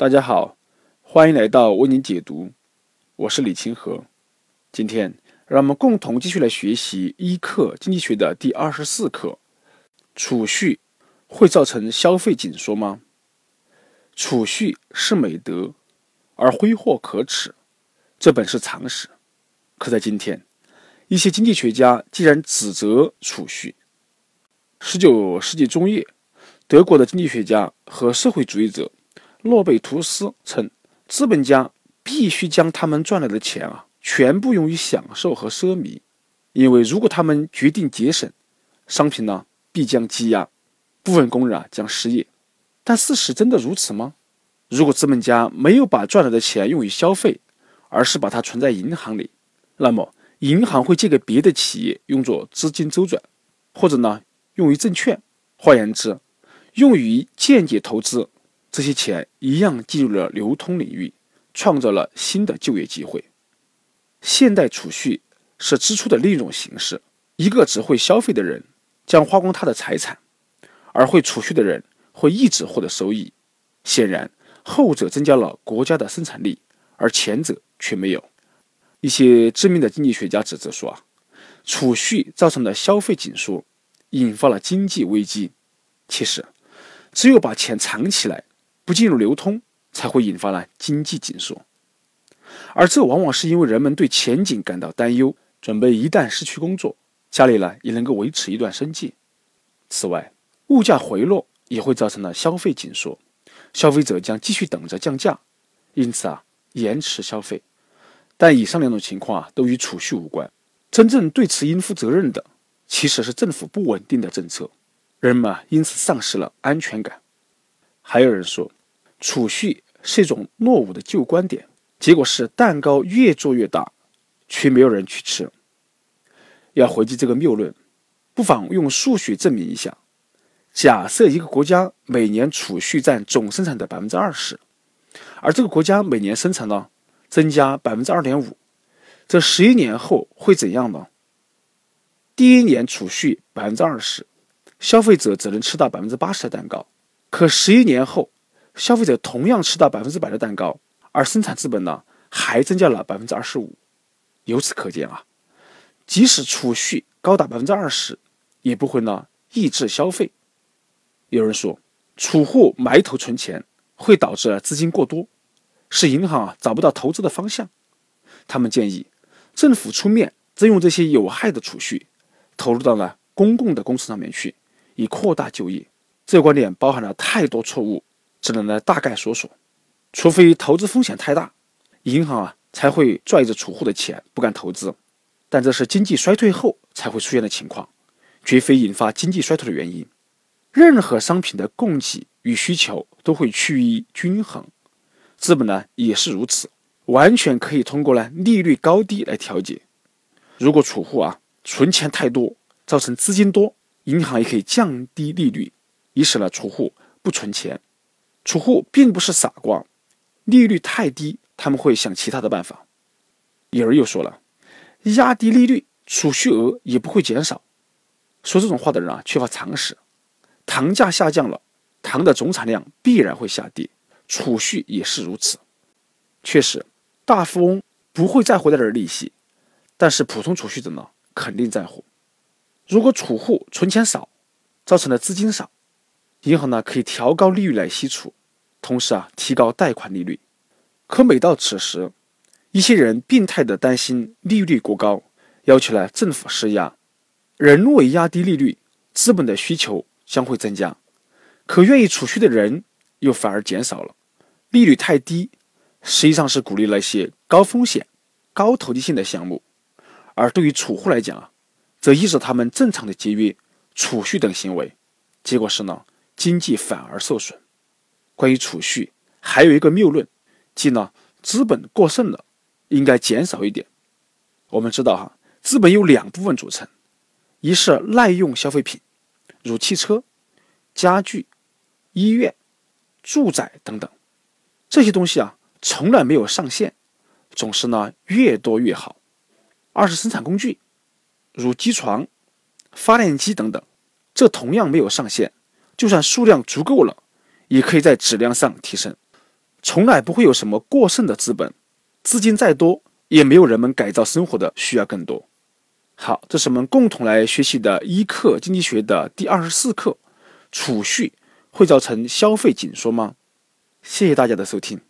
大家好，欢迎来到为您解读，我是李清河。今天让我们共同继续来学习一课经济学的第二十四课：储蓄会造成消费紧缩吗？储蓄是美德，而挥霍可耻，这本是常识。可在今天，一些经济学家竟然指责储蓄。十九世纪中叶，德国的经济学家和社会主义者。洛贝图斯称，资本家必须将他们赚来的钱啊，全部用于享受和奢靡，因为如果他们决定节省，商品呢必将积压，部分工人啊将失业。但事实真的如此吗？如果资本家没有把赚来的钱用于消费，而是把它存在银行里，那么银行会借给别的企业用作资金周转，或者呢用于证券，换言之，用于间接投资。这些钱一样进入了流通领域，创造了新的就业机会。现代储蓄是支出的另一种形式。一个只会消费的人将花光他的财产，而会储蓄的人会一直获得收益。显然，后者增加了国家的生产力，而前者却没有。一些知名的经济学家指责说：“啊，储蓄造成的消费紧缩，引发了经济危机。”其实，只有把钱藏起来。不进入流通，才会引发了经济紧缩，而这往往是因为人们对前景感到担忧，准备一旦失去工作，家里呢也能够维持一段生计。此外，物价回落也会造成了消费紧缩，消费者将继续等着降价，因此啊延迟消费。但以上两种情况啊都与储蓄无关，真正对此应负责任的其实是政府不稳定的政策，人们啊因此丧失了安全感。还有人说。储蓄是一种落伍的旧观点，结果是蛋糕越做越大，却没有人去吃。要回击这个谬论，不妨用数学证明一下。假设一个国家每年储蓄占总生产的百分之二十，而这个国家每年生产呢增加百分之二点五，这十一年后会怎样呢？第一年储蓄百分之二十，消费者只能吃到百分之八十的蛋糕，可十一年后。消费者同样吃到百分之百的蛋糕，而生产资本呢还增加了百分之二十五。由此可见啊，即使储蓄高达百分之二十，也不会呢抑制消费。有人说，储户埋头存钱会导致资金过多，是银行啊找不到投资的方向。他们建议政府出面征用这些有害的储蓄，投入到了公共的公司上面去，以扩大就业。这个观点包含了太多错误。只能呢大概说说，除非投资风险太大，银行啊才会拽着储户的钱不敢投资，但这是经济衰退后才会出现的情况，绝非引发经济衰退的原因。任何商品的供给与需求都会趋于均衡，资本呢也是如此，完全可以通过呢利率高低来调节。如果储户啊存钱太多，造成资金多，银行也可以降低利率，以使呢储户不存钱。储户并不是傻瓜，利率太低，他们会想其他的办法。有人又说了，压低利率，储蓄额也不会减少。说这种话的人啊，缺乏常识。糖价下降了，糖的总产量必然会下跌，储蓄也是如此。确实，大富翁不会在乎这点利息，但是普通储蓄者呢，肯定在乎。如果储户存钱少，造成的资金少。银行呢可以调高利率来吸储，同时啊提高贷款利率。可每到此时，一些人病态的担心利率过高，要求呢政府施压，人为压低利率，资本的需求将会增加。可愿意储蓄的人又反而减少了。利率太低，实际上是鼓励那些高风险、高投机性的项目，而对于储户来讲啊，则抑制他们正常的节约、储蓄等行为。结果是呢？经济反而受损。关于储蓄，还有一个谬论，即呢，资本过剩了，应该减少一点。我们知道哈，资本由两部分组成，一是耐用消费品，如汽车、家具、医院、住宅等等，这些东西啊，从来没有上限，总是呢越多越好。二是生产工具，如机床、发电机等等，这同样没有上限。就算数量足够了，也可以在质量上提升。从来不会有什么过剩的资本，资金再多，也没有人们改造生活的需要更多。好，这是我们共同来学习的一课经济学的第二十四课：储蓄会造成消费紧缩吗？谢谢大家的收听。